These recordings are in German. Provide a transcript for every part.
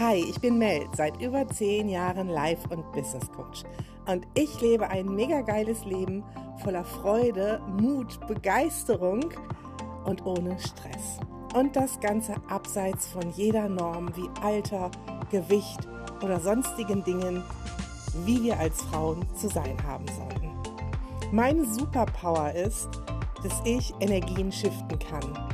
Hi, ich bin Mel, seit über zehn Jahren Life- und Business Coach. Und ich lebe ein mega geiles Leben voller Freude, Mut, Begeisterung und ohne Stress. Und das Ganze abseits von jeder Norm wie Alter, Gewicht oder sonstigen Dingen, wie wir als Frauen zu sein haben sollten. Meine Superpower ist, dass ich Energien shiften kann.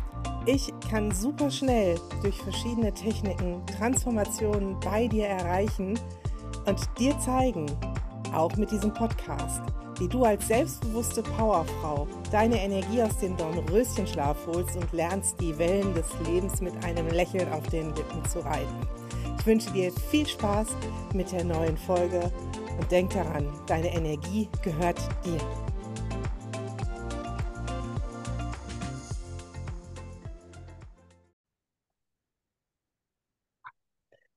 Ich kann super schnell durch verschiedene Techniken Transformationen bei dir erreichen und dir zeigen, auch mit diesem Podcast, wie du als selbstbewusste Powerfrau deine Energie aus dem Dornröschenschlaf holst und lernst, die Wellen des Lebens mit einem Lächeln auf den Lippen zu reiten. Ich wünsche dir viel Spaß mit der neuen Folge und denk daran, deine Energie gehört dir.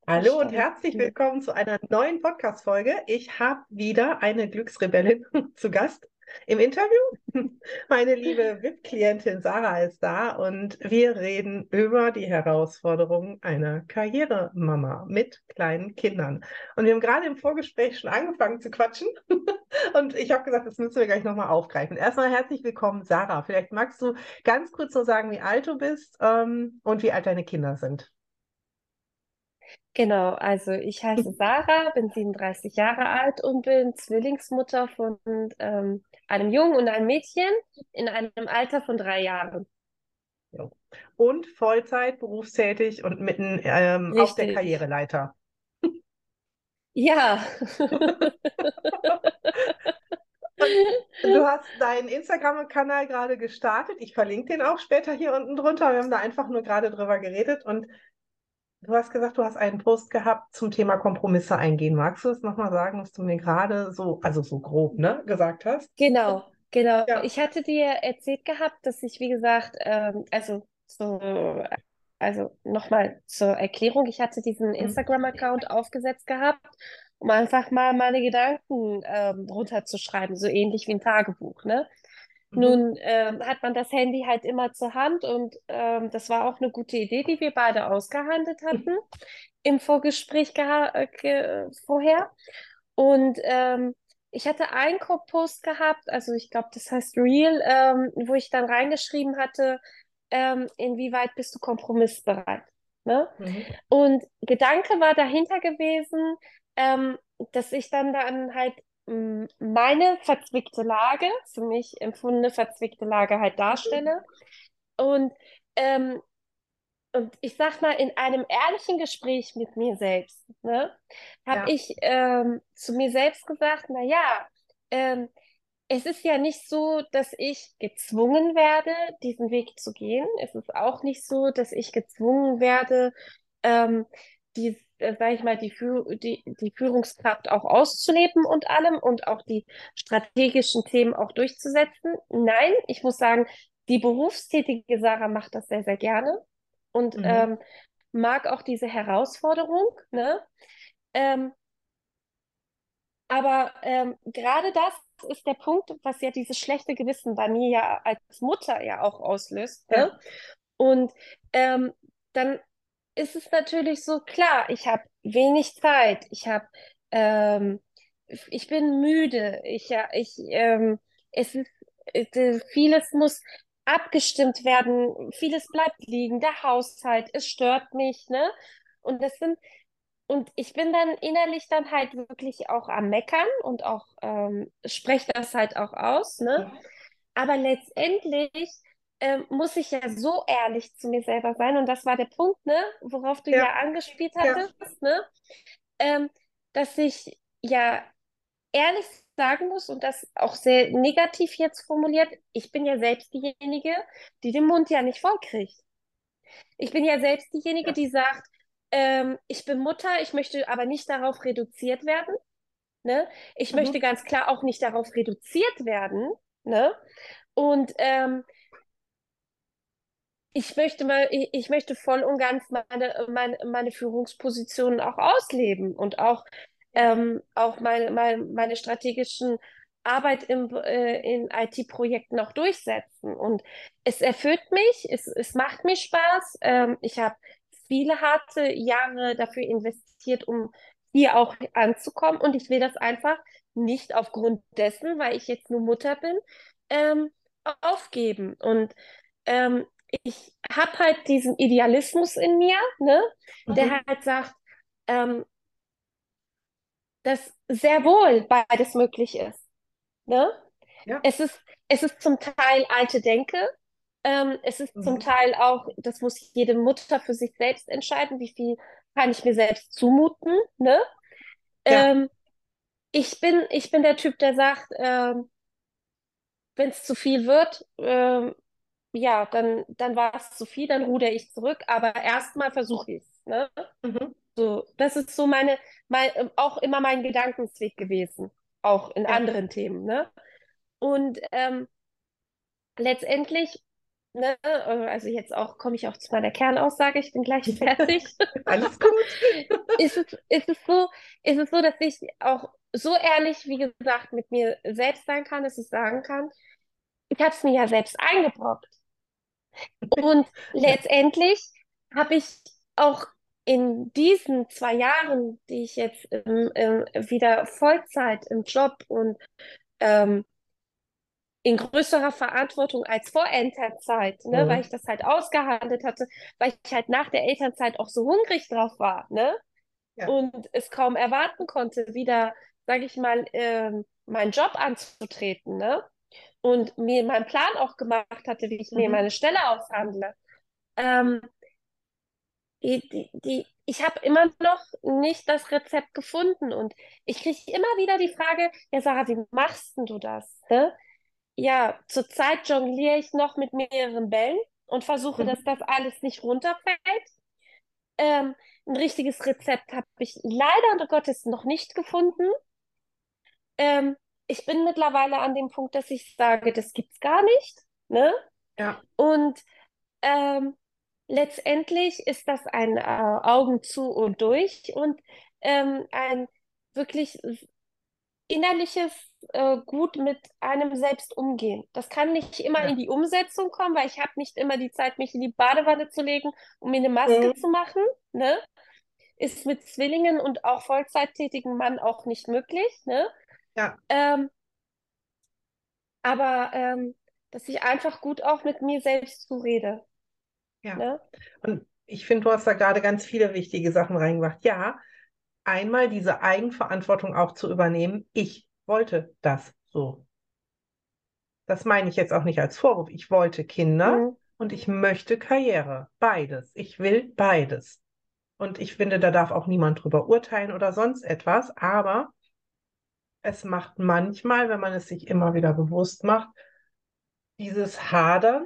Hallo und herzlich willkommen zu einer neuen Podcast-Folge. Ich habe wieder eine Glücksrebellin zu Gast im Interview. Meine liebe VIP-Klientin Sarah ist da und wir reden über die Herausforderungen einer Karrieremama mit kleinen Kindern. Und wir haben gerade im Vorgespräch schon angefangen zu quatschen und ich habe gesagt, das müssen wir gleich nochmal aufgreifen. Erstmal herzlich willkommen, Sarah. Vielleicht magst du ganz kurz so sagen, wie alt du bist ähm, und wie alt deine Kinder sind. Genau, also ich heiße Sarah, bin 37 Jahre alt und bin Zwillingsmutter von ähm, einem Jungen und einem Mädchen in einem Alter von drei Jahren. Ja. Und Vollzeit berufstätig und mitten ähm, auf der Karriereleiter. Ja. du hast deinen Instagram-Kanal gerade gestartet. Ich verlinke den auch später hier unten drunter. Wir haben da einfach nur gerade drüber geredet und Du hast gesagt, du hast einen Post gehabt zum Thema Kompromisse eingehen. Magst du es nochmal sagen, was du mir gerade so, also so grob, ne, gesagt hast? Genau, genau. Ja. Ich hatte dir erzählt gehabt, dass ich, wie gesagt, ähm, also so, also nochmal zur Erklärung, ich hatte diesen mhm. Instagram-Account aufgesetzt gehabt, um einfach mal meine Gedanken ähm, runterzuschreiben, so ähnlich wie ein Tagebuch, ne? Mhm. Nun ähm, hat man das Handy halt immer zur Hand und ähm, das war auch eine gute Idee, die wir beide ausgehandelt hatten im Vorgespräch äh, vorher. Und ähm, ich hatte einen Post gehabt, also ich glaube, das heißt Real, ähm, wo ich dann reingeschrieben hatte, ähm, inwieweit bist du kompromissbereit? Ne? Mhm. Und Gedanke war dahinter gewesen, ähm, dass ich dann dann halt meine verzwickte Lage, für mich empfundene verzwickte Lage halt darstelle. Und, ähm, und ich sag mal, in einem ehrlichen Gespräch mit mir selbst, ne, habe ja. ich ähm, zu mir selbst gesagt, na ja, ähm, es ist ja nicht so, dass ich gezwungen werde, diesen Weg zu gehen. Es ist auch nicht so, dass ich gezwungen werde, ähm, die, äh, sage ich mal, die, die, die Führungskraft auch auszuleben und allem und auch die strategischen Themen auch durchzusetzen. Nein, ich muss sagen, die berufstätige Sarah macht das sehr, sehr gerne und mhm. ähm, mag auch diese Herausforderung. Ne? Ähm, aber ähm, gerade das ist der Punkt, was ja dieses schlechte Gewissen bei mir ja als Mutter ja auch auslöst. Ne? Ja. Und ähm, dann ist es natürlich so klar, ich habe wenig Zeit, ich habe, ähm, ich bin müde, ich, ja, ich, ähm, es ist, äh, vieles muss abgestimmt werden, vieles bleibt liegen, der Haushalt, es stört mich, ne? Und das sind, und ich bin dann innerlich dann halt wirklich auch am Meckern und auch ähm, spreche das halt auch aus, ne? Ja. Aber letztendlich ähm, muss ich ja so ehrlich zu mir selber sein. Und das war der Punkt, ne, worauf du ja, ja angespielt hattest, ja. ne? Ähm, dass ich ja ehrlich sagen muss und das auch sehr negativ jetzt formuliert, ich bin ja selbst diejenige, die den Mund ja nicht vollkriegt. Ich bin ja selbst diejenige, ja. die sagt, ähm, ich bin Mutter, ich möchte aber nicht darauf reduziert werden. Ne? Ich mhm. möchte ganz klar auch nicht darauf reduziert werden. Ne? Und ähm, ich möchte mal, ich, ich, möchte voll und ganz meine, meine, meine Führungspositionen auch ausleben und auch, ähm, auch meine, meine, meine strategischen Arbeit im, äh, in IT-Projekten auch durchsetzen. Und es erfüllt mich, es, es macht mir Spaß. Ähm, ich habe viele harte Jahre dafür investiert, um hier auch anzukommen. Und ich will das einfach nicht aufgrund dessen, weil ich jetzt nur Mutter bin, ähm, aufgeben. Und ähm, ich habe halt diesen Idealismus in mir, ne, mhm. der halt sagt, ähm, dass sehr wohl beides möglich ist. Ne? Ja. Es ist, es ist zum Teil alte Denke, ähm, es ist mhm. zum Teil auch, das muss jede Mutter für sich selbst entscheiden, wie viel kann ich mir selbst zumuten. Ne? Ja. Ähm, ich, bin, ich bin der Typ, der sagt, ähm, wenn es zu viel wird, ähm, ja, dann, dann war es zu viel, dann ruder ich zurück, aber erstmal versuche ich es. Ne? Mhm. So, das ist so meine, mein, auch immer mein Gedankensweg gewesen, auch in ja. anderen Themen. Ne? Und ähm, letztendlich, ne, also jetzt auch komme ich auch zu meiner Kernaussage, ich bin gleich fertig. Alles gut. ist, es, ist, es so, ist es so, dass ich auch so ehrlich, wie gesagt, mit mir selbst sein kann, dass ich sagen kann, ich habe es mir ja selbst eingebrockt. Und letztendlich habe ich auch in diesen zwei Jahren, die ich jetzt im, im, wieder Vollzeit im Job und ähm, in größerer Verantwortung als vor Elternzeit, ne, mhm. weil ich das halt ausgehandelt hatte, weil ich halt nach der Elternzeit auch so hungrig drauf war, ne? Ja. Und es kaum erwarten konnte, wieder, sage ich mal, ähm, meinen Job anzutreten, ne? Und mir meinen Plan auch gemacht hatte, wie ich mhm. mir meine Stelle aushandle. Ähm, die, die, die, ich habe immer noch nicht das Rezept gefunden und ich kriege immer wieder die Frage, ja Sarah, wie machst denn du das? Ne? ja, zurzeit jongliere ich noch mit mehreren Bällen und versuche, mhm. dass das alles nicht runterfällt. Ähm, ein richtiges Rezept habe ich leider Gottes noch nicht gefunden. Ähm, ich bin mittlerweile an dem Punkt, dass ich sage, das gibt's gar nicht. Ne? Ja. Und ähm, letztendlich ist das ein äh, Augen zu und durch und ähm, ein wirklich innerliches äh, gut mit einem selbst umgehen. Das kann nicht immer ja. in die Umsetzung kommen, weil ich habe nicht immer die Zeit, mich in die Badewanne zu legen, um mir eine Maske mhm. zu machen. Ne? Ist mit Zwillingen und auch vollzeittätigen Mann auch nicht möglich. Ne? Ja. Ähm, aber ähm, dass ich einfach gut auch mit mir selbst zurede. Ja. Ne? Und ich finde, du hast da gerade ganz viele wichtige Sachen reingebracht. Ja, einmal diese Eigenverantwortung auch zu übernehmen. Ich wollte das so. Das meine ich jetzt auch nicht als Vorwurf. Ich wollte Kinder mhm. und ich möchte Karriere. Beides. Ich will beides. Und ich finde, da darf auch niemand drüber urteilen oder sonst etwas. Aber es macht manchmal, wenn man es sich immer wieder bewusst macht, dieses Hadern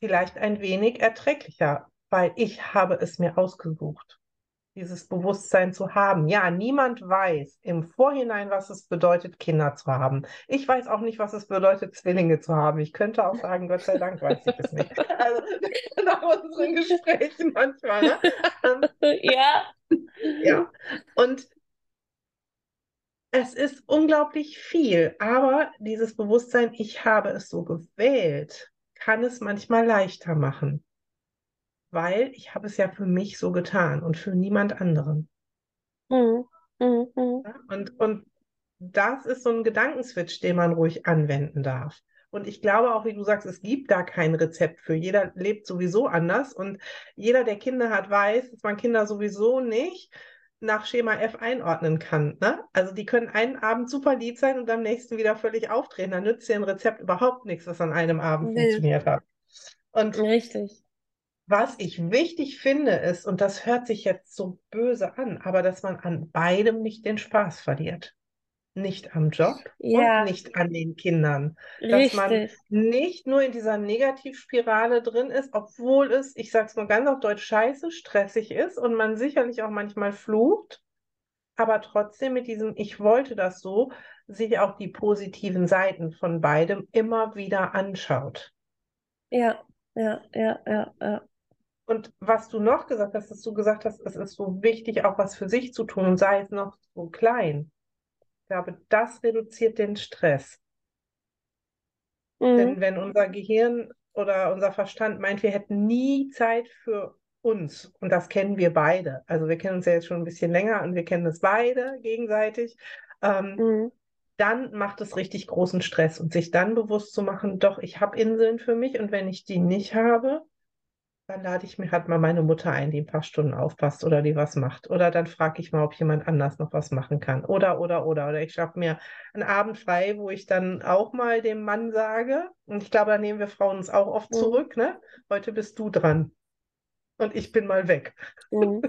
vielleicht ein wenig erträglicher, weil ich habe es mir ausgesucht dieses Bewusstsein zu haben. Ja, niemand weiß im Vorhinein, was es bedeutet, Kinder zu haben. Ich weiß auch nicht, was es bedeutet, Zwillinge zu haben. Ich könnte auch sagen, Gott sei Dank weiß ich es nicht. Also nach unseren Gesprächen manchmal. Ne? Ähm, ja. Ja. Und es ist unglaublich viel, aber dieses Bewusstsein, ich habe es so gewählt, kann es manchmal leichter machen weil ich habe es ja für mich so getan und für niemand anderen. Mhm. Mhm. Und, und das ist so ein Gedankenswitch, den man ruhig anwenden darf. Und ich glaube auch, wie du sagst, es gibt da kein Rezept für. Jeder lebt sowieso anders und jeder, der Kinder hat, weiß, dass man Kinder sowieso nicht nach Schema F einordnen kann. Ne? Also die können einen Abend super lieb sein und am nächsten wieder völlig aufdrehen. Da nützt dir ein Rezept überhaupt nichts, was an einem Abend nee. funktioniert hat. Und Richtig. Was ich wichtig finde, ist, und das hört sich jetzt so böse an, aber dass man an beidem nicht den Spaß verliert. Nicht am Job ja. und nicht an den Kindern. Richtig. Dass man nicht nur in dieser Negativspirale drin ist, obwohl es, ich sag's mal ganz auf Deutsch, scheiße, stressig ist und man sicherlich auch manchmal flucht, aber trotzdem mit diesem Ich wollte das so, sich auch die positiven Seiten von beidem immer wieder anschaut. Ja, ja, ja, ja, ja. Und was du noch gesagt hast, dass du gesagt hast, es ist so wichtig, auch was für sich zu tun und sei es noch so klein. Ich glaube, das reduziert den Stress. Mhm. Denn wenn unser Gehirn oder unser Verstand meint, wir hätten nie Zeit für uns, und das kennen wir beide, also wir kennen uns ja jetzt schon ein bisschen länger und wir kennen es beide gegenseitig, ähm, mhm. dann macht es richtig großen Stress und sich dann bewusst zu machen, doch, ich habe Inseln für mich und wenn ich die nicht habe, dann lade ich mir halt mal meine Mutter ein, die ein paar Stunden aufpasst oder die was macht. Oder dann frage ich mal, ob jemand anders noch was machen kann. Oder, oder, oder. Oder ich schaffe mir einen Abend frei, wo ich dann auch mal dem Mann sage, und ich glaube, da nehmen wir Frauen uns auch oft mhm. zurück, ne? Heute bist du dran. Und ich bin mal weg. Mhm.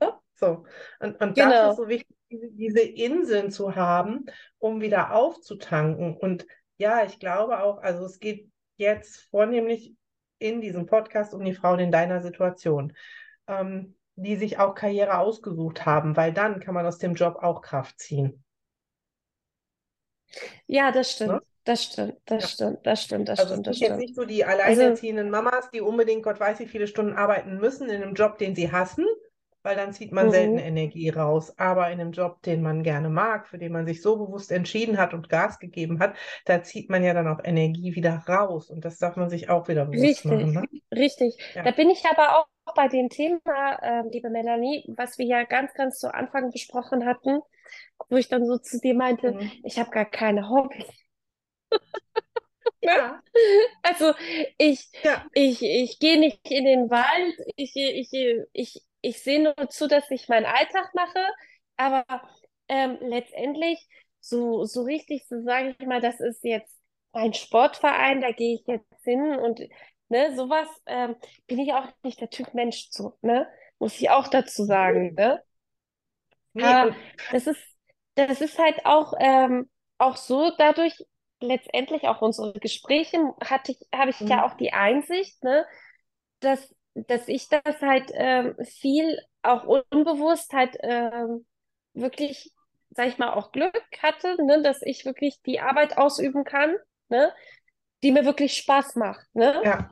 so. Und, und genau. das ist so wichtig, diese Inseln zu haben, um wieder aufzutanken. Und ja, ich glaube auch, also es geht jetzt vornehmlich in diesem Podcast um die Frauen in deiner Situation, ähm, die sich auch Karriere ausgesucht haben, weil dann kann man aus dem Job auch Kraft ziehen. Ja, das stimmt. Ne? Das stimmt, das ja. stimmt, das stimmt, das also stimmt. Es sind jetzt nicht so die also alleinerziehenden also, Mamas, die unbedingt Gott weiß wie viele Stunden arbeiten müssen in einem Job, den sie hassen, weil dann zieht man mhm. selten Energie raus. Aber in einem Job, den man gerne mag, für den man sich so bewusst entschieden hat und Gas gegeben hat, da zieht man ja dann auch Energie wieder raus. Und das darf man sich auch wieder bewusst richtig, machen. Ne? Richtig. Ja. Da bin ich aber auch bei dem Thema, äh, liebe Melanie, was wir ja ganz, ganz zu Anfang besprochen hatten, wo ich dann so zu dir meinte, mhm. ich habe gar keine Hobbys. Ja. Also ich, ja. ich, ich gehe nicht in den Wald, ich, ich, ich, ich sehe nur zu, dass ich meinen Alltag mache, aber ähm, letztendlich so, so richtig, so sage ich mal, das ist jetzt ein Sportverein, da gehe ich jetzt hin und ne, sowas ähm, bin ich auch nicht der Typ Mensch zu, ne? Muss ich auch dazu sagen, ne? Aber das ist, das ist halt auch, ähm, auch so dadurch, letztendlich auch unsere Gespräche hatte ich, habe ich mhm. ja auch die Einsicht, ne, dass dass ich das halt ähm, viel auch unbewusst halt ähm, wirklich, sag ich mal, auch Glück hatte, ne, dass ich wirklich die Arbeit ausüben kann, ne, die mir wirklich Spaß macht. Ne? Ja.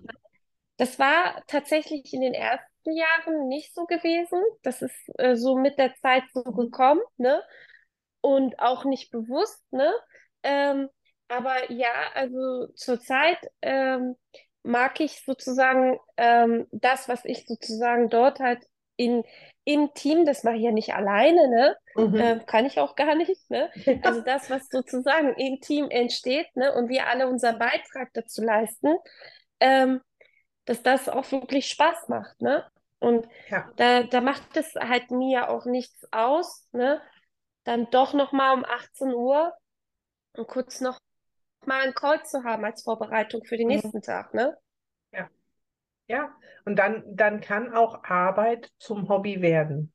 Das war tatsächlich in den ersten Jahren nicht so gewesen. Das ist äh, so mit der Zeit so gekommen, ne? Und auch nicht bewusst, ne? Ähm, aber ja, also zurzeit ähm, mag ich sozusagen ähm, das, was ich sozusagen dort halt in, im Team, das mache ich ja nicht alleine, ne? Mhm. Äh, kann ich auch gar nicht, ne? Also das, was sozusagen im Team entsteht, ne? Und wir alle unseren Beitrag dazu leisten, ähm, dass das auch wirklich Spaß macht, ne? Und ja. da, da macht es halt mir auch nichts aus, ne? Dann doch nochmal um 18 Uhr und kurz noch mal einen Call zu haben als Vorbereitung für den mhm. nächsten Tag, ne? Ja. Ja, und dann, dann kann auch Arbeit zum Hobby werden.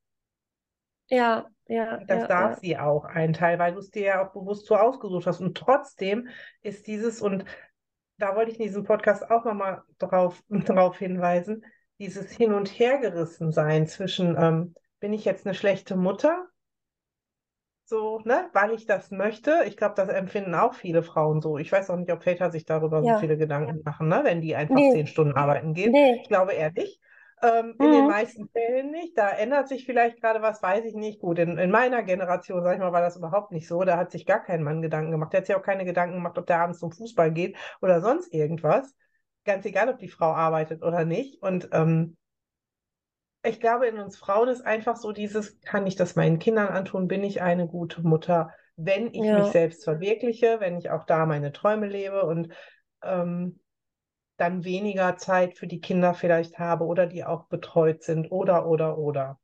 Ja, ja. Das ja, darf ja. sie auch ein Teil, weil du es dir ja auch bewusst so ausgesucht hast. Und trotzdem ist dieses, und da wollte ich in diesem Podcast auch nochmal drauf, drauf hinweisen, dieses Hin- und Hergerissen sein zwischen, ähm, bin ich jetzt eine schlechte Mutter so, ne, weil ich das möchte. Ich glaube, das empfinden auch viele Frauen so. Ich weiß auch nicht, ob Väter sich darüber ja. so viele Gedanken machen, ne, wenn die einfach nee. zehn Stunden arbeiten gehen. Nee. Ich glaube eher nicht. Ähm, mhm. In den mhm. meisten Fällen nicht. Da ändert sich vielleicht gerade was, weiß ich nicht. Gut, in, in meiner Generation, sag ich mal, war das überhaupt nicht so. Da hat sich gar kein Mann Gedanken gemacht. Der hat sich auch keine Gedanken gemacht, ob der abends zum Fußball geht oder sonst irgendwas. Ganz egal, ob die Frau arbeitet oder nicht. Und ähm, ich glaube, in uns Frauen ist einfach so dieses, kann ich das meinen Kindern antun? Bin ich eine gute Mutter, wenn ich ja. mich selbst verwirkliche, wenn ich auch da meine Träume lebe und ähm, dann weniger Zeit für die Kinder vielleicht habe oder die auch betreut sind oder, oder, oder.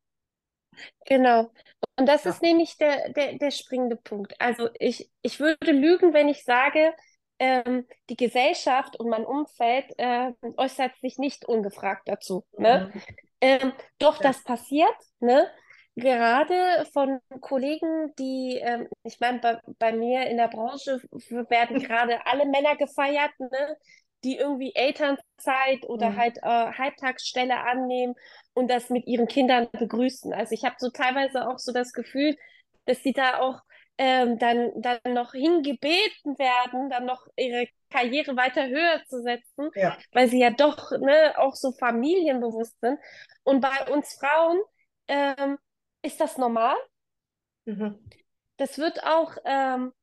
Genau. Und das ja. ist nämlich der, der, der springende Punkt. Also ich, ich würde lügen, wenn ich sage, ähm, die Gesellschaft und mein Umfeld äh, äußert sich nicht ungefragt dazu. Ne? Mhm. Ähm, doch, das passiert, ne? Gerade von Kollegen, die, ähm, ich meine, bei, bei mir in der Branche werden gerade alle Männer gefeiert, ne? die irgendwie Elternzeit oder mhm. halt äh, Halbtagsstelle annehmen und das mit ihren Kindern begrüßen. Also ich habe so teilweise auch so das Gefühl, dass sie da auch ähm, dann, dann noch hingebeten werden, dann noch ihre Karriere weiter höher zu setzen, ja. weil sie ja doch ne, auch so familienbewusst sind. Und bei uns Frauen ähm, ist das normal. Mhm. Das wird auch ähm,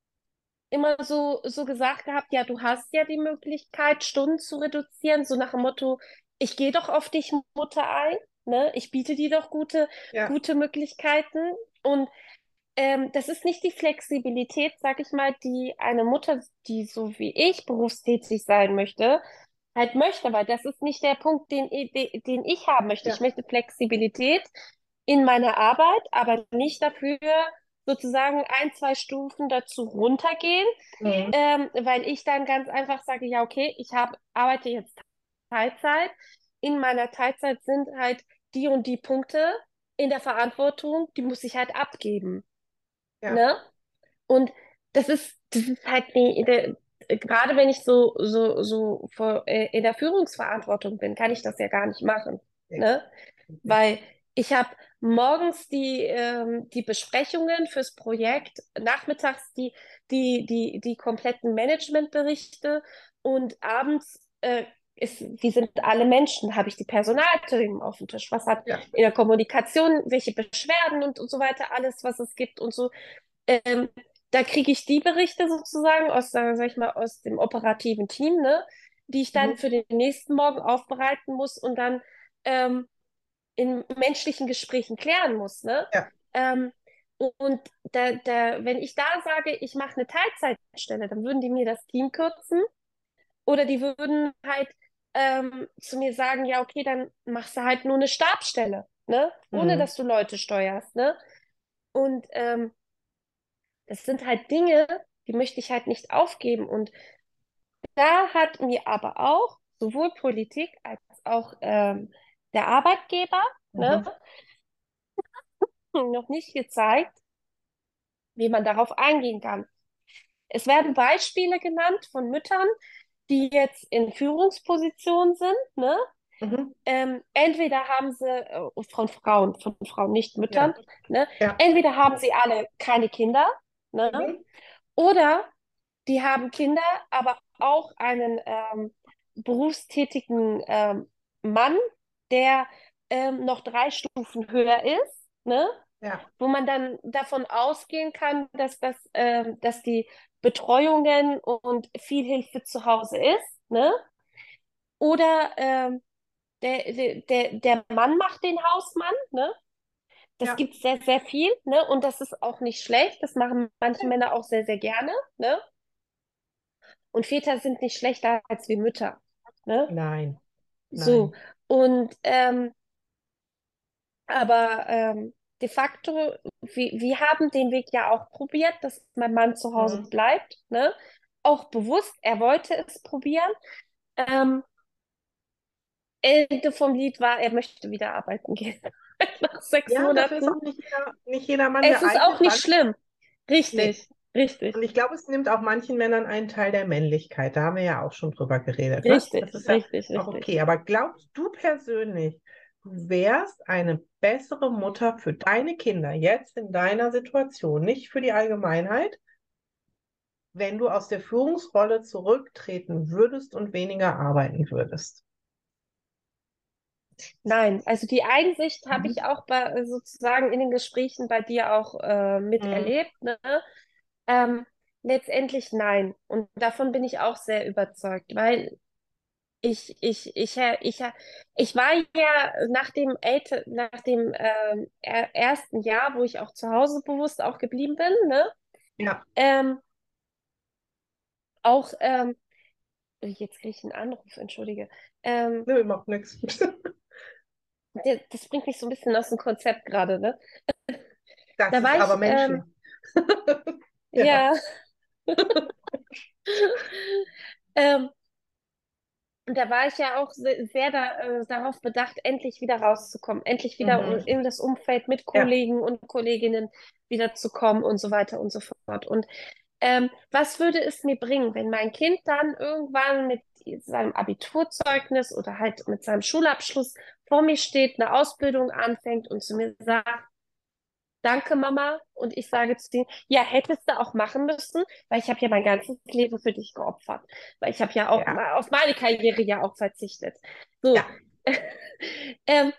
immer so, so gesagt gehabt, ja, du hast ja die Möglichkeit, Stunden zu reduzieren, so nach dem Motto, ich gehe doch auf dich, Mutter, ein. Ne? Ich biete dir doch gute, Ja. gute Möglichkeiten. Und ähm, das ist nicht die Flexibilität, sag ich mal, die eine Mutter, die so wie ich berufstätig sein möchte, halt möchte, weil das ist nicht der Punkt, den, den ich haben möchte. Ja. Ich möchte Flexibilität in meiner Arbeit, aber nicht dafür sozusagen ein, zwei Stufen dazu runtergehen, Mhm. ähm, weil ich dann ganz einfach sage, ja, okay, ich hab, arbeite jetzt Teilzeit. In meiner Teilzeit sind halt die und die Punkte in der Verantwortung, die muss ich halt abgeben. Ja. Ne? Und das ist, das ist halt nie, der, gerade wenn ich so, so, so vor, äh, in der Führungsverantwortung bin, kann ich das ja gar nicht machen. Nee. Ne? Weil ich habe morgens die, ähm, die Besprechungen fürs Projekt, nachmittags die, die, die, die kompletten Managementberichte und abends äh, ist, wir sind alle Menschen, habe ich die Personalthemen auf dem Tisch. Was hat Ja. in der Kommunikation, welche Beschwerden und, und so weiter, alles, was es gibt und so. Ähm, da kriege ich die Berichte sozusagen aus, äh, sag ich mal, aus dem operativen Team, ne, die ich dann Mhm. für den nächsten Morgen aufbereiten muss und dann ähm, in menschlichen Gesprächen klären muss, ne? Ja. Ähm, und da, da, wenn ich da sage, ich mache eine Teilzeitstelle, dann würden die mir das Team kürzen oder die würden halt ähm, zu mir sagen, ja, okay, dann machst du halt nur eine Stabsstelle, ne? Ohne Mhm. dass du Leute steuerst, ne? Und ähm, das sind halt Dinge, die möchte ich halt nicht aufgeben. Und da hat mir aber auch sowohl Politik als auch ähm, der Arbeitgeber ne, Mhm. noch nicht gezeigt, wie man darauf eingehen kann. Es werden Beispiele genannt von Müttern, die jetzt in Führungspositionen sind. Ne? Mhm. Ähm, entweder haben sie, äh, von Frauen, von Frauen, nicht Müttern, ne? Ja. entweder haben sie alle keine Kinder, ne? Mhm. Oder die haben Kinder, aber auch einen ähm, berufstätigen ähm, Mann, der ähm, noch drei Stufen höher ist, ne? Ja. Wo man dann davon ausgehen kann, dass das, ähm, dass die Betreuungen und viel Hilfe zu Hause ist, ne? Oder ähm, der, der, der, Mann macht den Hausmann, ne? Das Ja. gibt sehr, sehr viel, ne? Und das ist auch nicht schlecht. Das machen manche Männer auch sehr, sehr gerne, ne? Und Väter sind nicht schlechter als wir Mütter, ne? Nein. So. Nein. Und ähm, aber ähm, de facto, wir, wir haben den Weg ja auch probiert, dass mein Mann zu Hause Mhm. bleibt, ne? Auch bewusst, er wollte es probieren. Ähm, Ende vom Lied war, er möchte wieder arbeiten gehen. Nach sechs Ja, dafür ist Monaten. auch nicht jeder, nicht jeder Mann Es ist auch nicht weil- schlimm. Richtig, richtig, Und ich glaube, es nimmt auch manchen Männern einen Teil der Männlichkeit. Da haben wir ja auch schon drüber geredet. Ne? richtig, Das ist ja richtig, richtig. okay. Aber glaubst du persönlich, wärst eine bessere Mutter für deine Kinder jetzt in deiner Situation, nicht für die Allgemeinheit, wenn du aus der Führungsrolle zurücktreten würdest und weniger arbeiten würdest? Nein, also die Einsicht habe Mhm. ich auch bei, sozusagen in den Gesprächen bei dir auch äh, miterlebt. Ne? Ähm, letztendlich nein. Und davon bin ich auch sehr überzeugt, weil ich, ich, ich, ich, ich, war ja nach dem, Älte, nach dem ähm, er- ersten Jahr, wo ich auch zu Hause bewusst auch geblieben bin, ne? Ja. Ähm, auch, ähm, jetzt kriege ich einen Anruf, entschuldige. Ähm, Nö, macht nichts. das bringt mich so ein bisschen aus dem Konzept gerade, ne? Das Da war ich, aber menschlich. Ja. Ähm, und da war ich ja auch se- sehr da, äh, darauf bedacht, endlich wieder rauszukommen, endlich wieder Mhm. in das Umfeld mit Ja. Kollegen und Kolleginnen wieder zu kommen und so weiter und so fort. Und ähm, was würde es mir bringen, wenn mein Kind dann irgendwann mit seinem Abiturzeugnis oder halt mit seinem Schulabschluss vor mir steht, eine Ausbildung anfängt und zu mir sagt, Danke, Mama. Und ich sage zu denen, ja, hättest du auch machen müssen, weil ich habe ja mein ganzes Leben für dich geopfert. Weil ich habe ja auch Ja. auf meine Karriere ja auch verzichtet. So. Ja. ähm,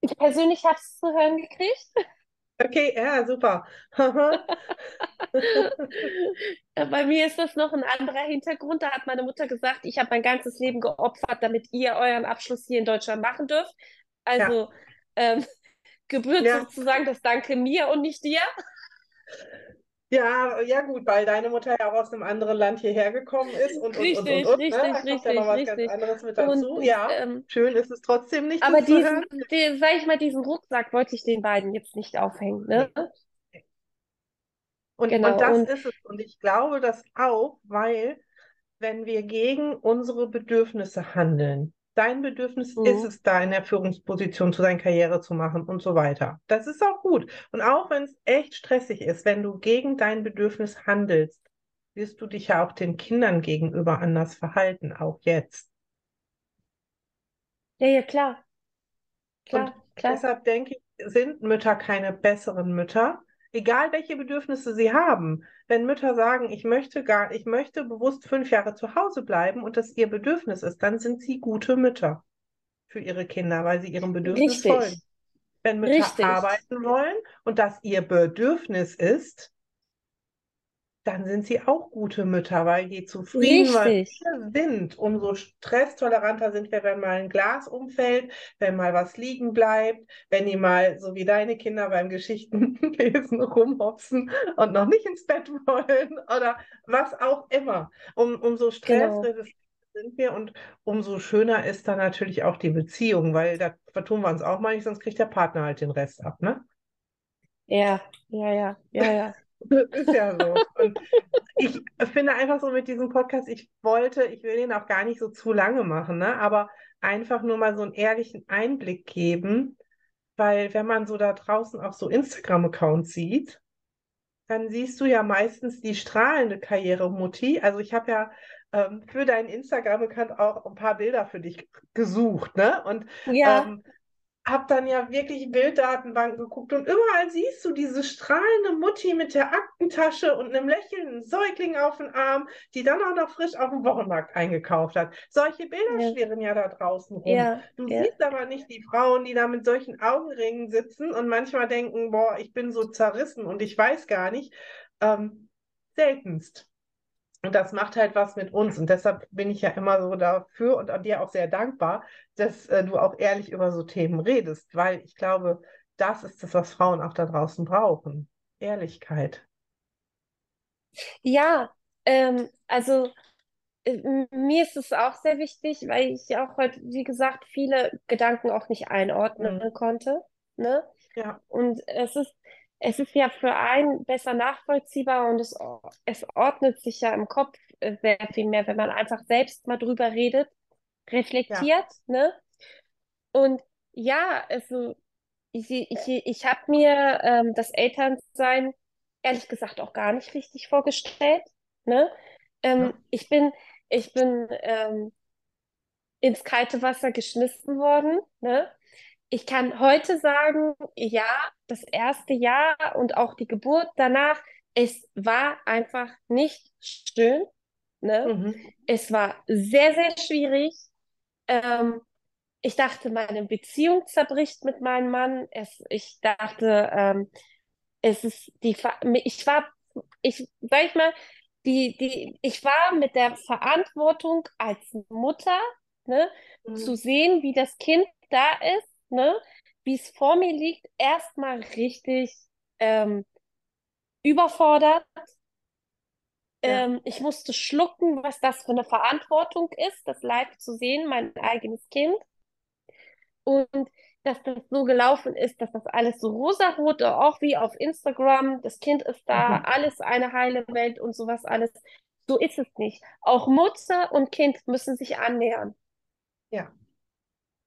ich persönlich habe es zu hören gekriegt. Okay, ja, super. Äh, Bei mir ist das noch ein anderer Hintergrund. Da hat meine Mutter gesagt, ich habe mein ganzes Leben geopfert, damit ihr euren Abschluss hier in Deutschland machen dürft. Also ähm, gebührt Ja. sozusagen das Danke mir und nicht dir. Ja, ja gut, weil deine Mutter ja auch aus einem anderen Land hierher gekommen ist und, und, und, und, Richtig, und, ne? richtig, Da kommt ja noch was ganz richtig, anderes mit Und dazu. Ja, ähm, schön ist es trotzdem nicht, aber diesen, den, sag ich mal, diesen Rucksack wollte ich den beiden jetzt nicht aufhängen, ne? Und, Genau, und das und- ist es. Und ich glaube das auch, weil wenn wir gegen unsere Bedürfnisse handeln, dein Bedürfnis Mhm. ist es, da in der Führungsposition zu sein, Karriere zu machen und so weiter. Das ist auch gut. Und auch wenn es echt stressig ist, wenn du gegen dein Bedürfnis handelst, wirst du dich ja auch den Kindern gegenüber anders verhalten, auch jetzt. Ja, ja, klar. Und Klar, klar. deshalb denke ich, sind Mütter keine besseren Mütter, egal welche Bedürfnisse sie haben. Wenn Mütter sagen, ich möchte gar, ich möchte bewusst fünf Jahre zu Hause bleiben und das ihr Bedürfnis ist, dann sind sie gute Mütter für ihre Kinder, weil sie ihrem Bedürfnis Richtig. folgen. Wenn Mütter Richtig. arbeiten wollen und das ihr Bedürfnis ist, dann sind sie auch gute Mütter, weil je zufriedener wir sind, umso stresstoleranter sind wir, wenn mal ein Glas umfällt, wenn mal was liegen bleibt, wenn die mal, so wie deine Kinder beim Geschichtenlesen rumhopsen und noch nicht ins Bett wollen oder was auch immer. Um, umso Genau. stressresistent sind wir und umso schöner ist dann natürlich auch die Beziehung, weil da vertun wir uns auch mal nicht, sonst kriegt der Partner halt den Rest ab, ne? Ja, ja, ja, ja, ja. Das ist ja so. Und ich finde einfach so mit diesem Podcast, ich wollte, ich will den auch gar nicht so zu lange machen, ne? Aber einfach nur mal so einen ehrlichen Einblick geben, weil wenn man so da draußen auch so Instagram-Accounts sieht, dann siehst du ja meistens die strahlende Karriere-Mutti. Also ich habe ja ähm, für deinen Instagram-Account auch ein paar Bilder für dich gesucht, ne? Und Ja, ähm, hab dann ja wirklich Bilddatenbanken geguckt und überall siehst du diese strahlende Mutti mit der Aktentasche und einem lächelnden Säugling auf dem Arm, die dann auch noch frisch auf dem Wochenmarkt eingekauft hat. Solche Bilder Ja. schwirren ja da draußen rum. ja, Du ja. siehst aber nicht die Frauen, die da mit solchen Augenringen sitzen und manchmal denken, boah, ich bin so zerrissen und ich weiß gar nicht. Ähm, seltenst. Und das macht halt was mit uns. Und deshalb bin ich ja immer so dafür und an dir auch sehr dankbar, dass äh, du auch ehrlich über so Themen redest, weil ich glaube, das ist das, was Frauen auch da draußen brauchen. Ehrlichkeit. Ja, ähm, also äh, mir ist es auch sehr wichtig, weil ich auch heute, wie gesagt, viele Gedanken auch nicht einordnen Mhm. konnte, ne? Ja, Und es ist, es ist ja für einen besser nachvollziehbar und es, es ordnet sich ja im Kopf äh, sehr viel mehr, wenn man einfach selbst mal drüber redet, reflektiert, ne? Und ja, also ich, ich, ich habe mir ähm, das Elternsein ehrlich gesagt auch gar nicht richtig vorgestellt, ne? Ähm, Ja. ich bin, ich bin ähm, ins kalte Wasser geschmissen worden, ne? Ich kann heute sagen, ja, das erste Jahr und auch die Geburt danach, es war einfach nicht schön, ne? mhm. Es war sehr, sehr schwierig. Ähm, ich dachte, meine Beziehung zerbricht mit meinem Mann. Es, ich dachte, ähm, es ist die, ich war, ich, sag ich mal, die, die, ich war mit der Verantwortung als Mutter, ne, zu Mhm. sehen, wie das Kind da ist, ne, wie es vor mir liegt, erstmal richtig ähm, überfordert. Ja. Ähm, ich musste schlucken, was das für eine Verantwortung ist, das live zu sehen, mein eigenes Kind. Und dass das so gelaufen ist, dass das alles so rosarot, auch wie auf Instagram, das Kind ist da, Mhm. alles eine heile Welt und sowas alles. So ist es nicht. Auch Mutter und Kind müssen sich annähern. Ja.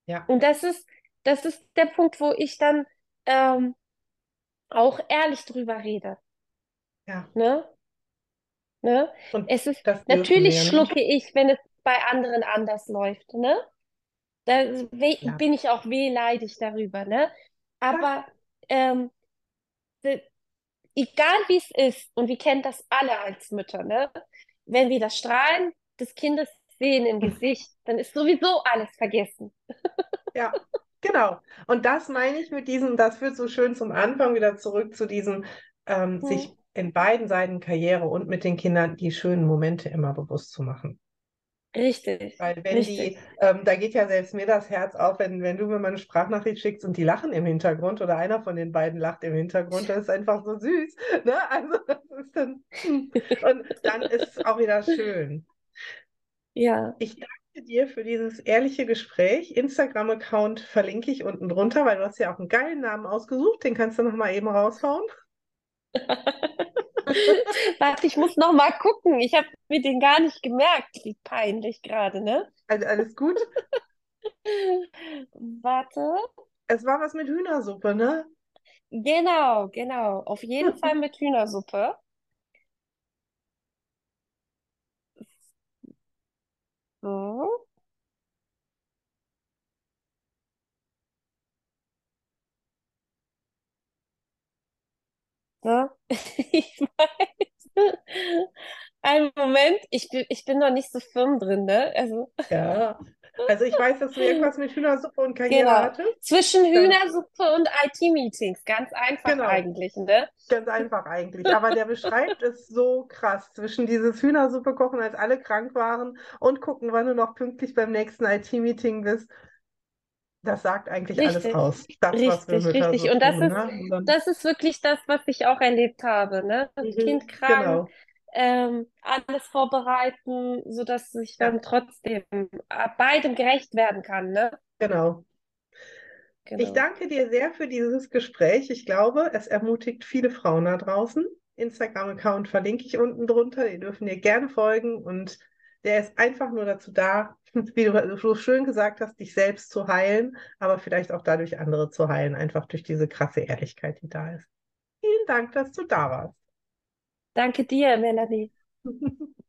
Ja. Und das ist, das ist der Punkt, wo ich dann ähm, auch ehrlich drüber rede. Ja. Ne? Ne? Und Es ist, natürlich wir, ne? schlucke ich, wenn es bei anderen anders läuft, ne? Da we- Ja. bin ich auch wehleidig darüber, ne? Aber ähm, egal wie es ist, und wir kennen das alle als Mütter, ne? Wenn wir das Strahlen des Kindes sehen im Gesicht, dann ist sowieso alles vergessen. Ja, genau. Und das meine ich mit diesem, das führt so schön zum Anfang wieder zurück zu diesem, ähm, Hm. sich in beiden Seiten Karriere und mit den Kindern die schönen Momente immer bewusst zu machen. Richtig. Weil wenn richtig. die, ähm, da geht ja selbst mir das Herz auf, wenn, wenn du mir mal eine Sprachnachricht schickst und die lachen im Hintergrund oder einer von den beiden lacht im Hintergrund, das ist einfach so süß. Ne? Also das ist dann, hm. und dann ist es auch wieder schön. Ja. Ich danke dir für dieses ehrliche Gespräch. Instagram-Account verlinke ich unten drunter, weil du hast ja auch einen geilen Namen ausgesucht, den kannst du noch mal eben raushauen. Warte, ich muss noch mal gucken. Ich habe mir den gar nicht gemerkt. Wie peinlich gerade, ne? Also alles gut. Warte. Es war was mit Hühnersuppe, ne? Genau, genau. Auf jeden Fall mit Hühnersuppe. So. So. Ich weiß. Einen Moment, ich bin, ich bin noch nicht so firm drin, ne? Also, Ja. Also ich weiß, dass du irgendwas mit Hühnersuppe und Karriere genau. hattest. Zwischen Hühnersuppe und IT-Meetings. Ganz einfach Genau. eigentlich, ne? Ganz einfach eigentlich. Aber der beschreibt es so krass zwischen dieses Hühnersuppe kochen, als alle krank waren und gucken, wann du noch pünktlich beim nächsten IT-Meeting bist. Das sagt eigentlich alles Richtig. aus. Das, Richtig, richtig. so Und das tun, ist, ne? Und das ist wirklich das, was ich auch erlebt habe, ne? Mhm, Kind krank, Genau. Ähm, alles vorbereiten, sodass ich Ja. dann trotzdem äh, beidem gerecht werden kann, ne? Genau. Ich Genau. danke dir sehr für dieses Gespräch. Ich glaube, es ermutigt viele Frauen da draußen. Instagram-Account verlinke ich unten drunter. Die dürfen dir gerne folgen und der ist einfach nur dazu da, wie du so schön gesagt hast, dich selbst zu heilen, aber vielleicht auch dadurch andere zu heilen, einfach durch diese krasse Ehrlichkeit, die da ist. Vielen Dank, dass du da warst. Danke dir, Melanie.